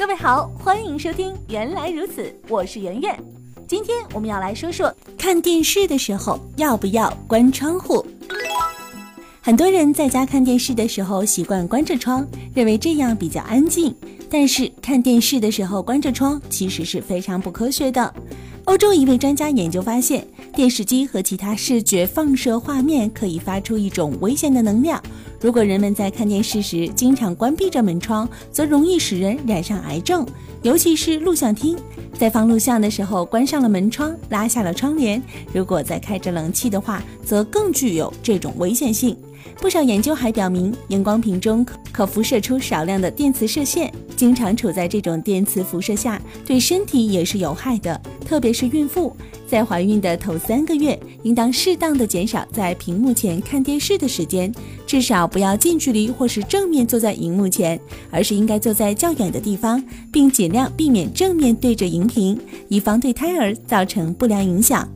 各位好，欢迎收听《原来如此》，我是圆圆。今天我们要来说说看电视的时候要不要关窗户。很多人在家看电视的时候习惯关着窗，认为这样比较安静。但是看电视的时候关着窗其实是非常不科学的。欧洲一位专家研究发现，电视机和其他视觉放射画面可以发出一种危险的能量。如果人们在看电视时经常关闭着门窗，则容易使人染上癌症。尤其是录像厅，在放录像的时候关上了门窗，拉下了窗帘，如果再开着冷气的话，则更具有这种危险性。不少研究还表明，荧光屏中可辐射出少量的电磁射线，经常处在这种电磁辐射下，对身体也是有害的，特别是孕妇。在怀孕的头三个月，应当适当的减少在屏幕前看电视的时间，至少不要近距离或是正面坐在荧幕前，而是应该坐在较远的地方，并尽量避免正面对着荧屏，以防对胎儿造成不良影响。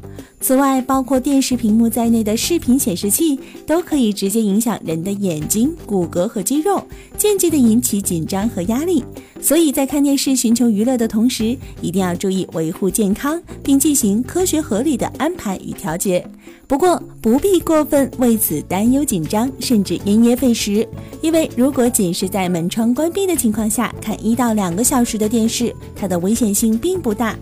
此外，包括电视屏幕在内的视频显示器都可以直接影响人的眼睛、骨骼和肌肉，间接的引起紧张和压力。所以在看电视寻求娱乐的同时，一定要注意维护健康，并进行科学合理的安排与调节。不过，不必过分为此担忧紧张，甚至因噎废食。因为如果仅是在门窗关闭的情况下看一到两个小时的电视，它的危险性并不大。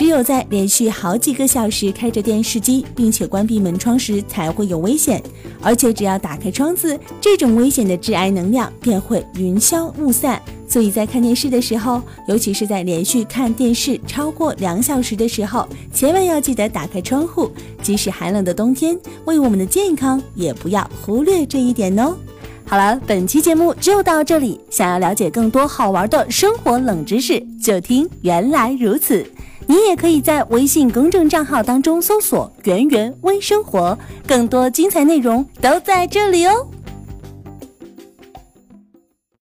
只有在连续好几个小时开着电视机，并且关闭门窗时，才会有危险。而且只要打开窗子，这种危险的致癌能量便会云消雾散。所以在看电视的时候，尤其是在连续看电视超过两小时的时候，千万要记得打开窗户。即使寒冷的冬天，为我们的健康，也不要忽略这一点哦。好了，本期节目就到这里。想要了解更多好玩的生活冷知识，就听原来如此。你也可以在微信公众账号当中搜索“圆圆微生活”，更多精彩内容都在这里哦。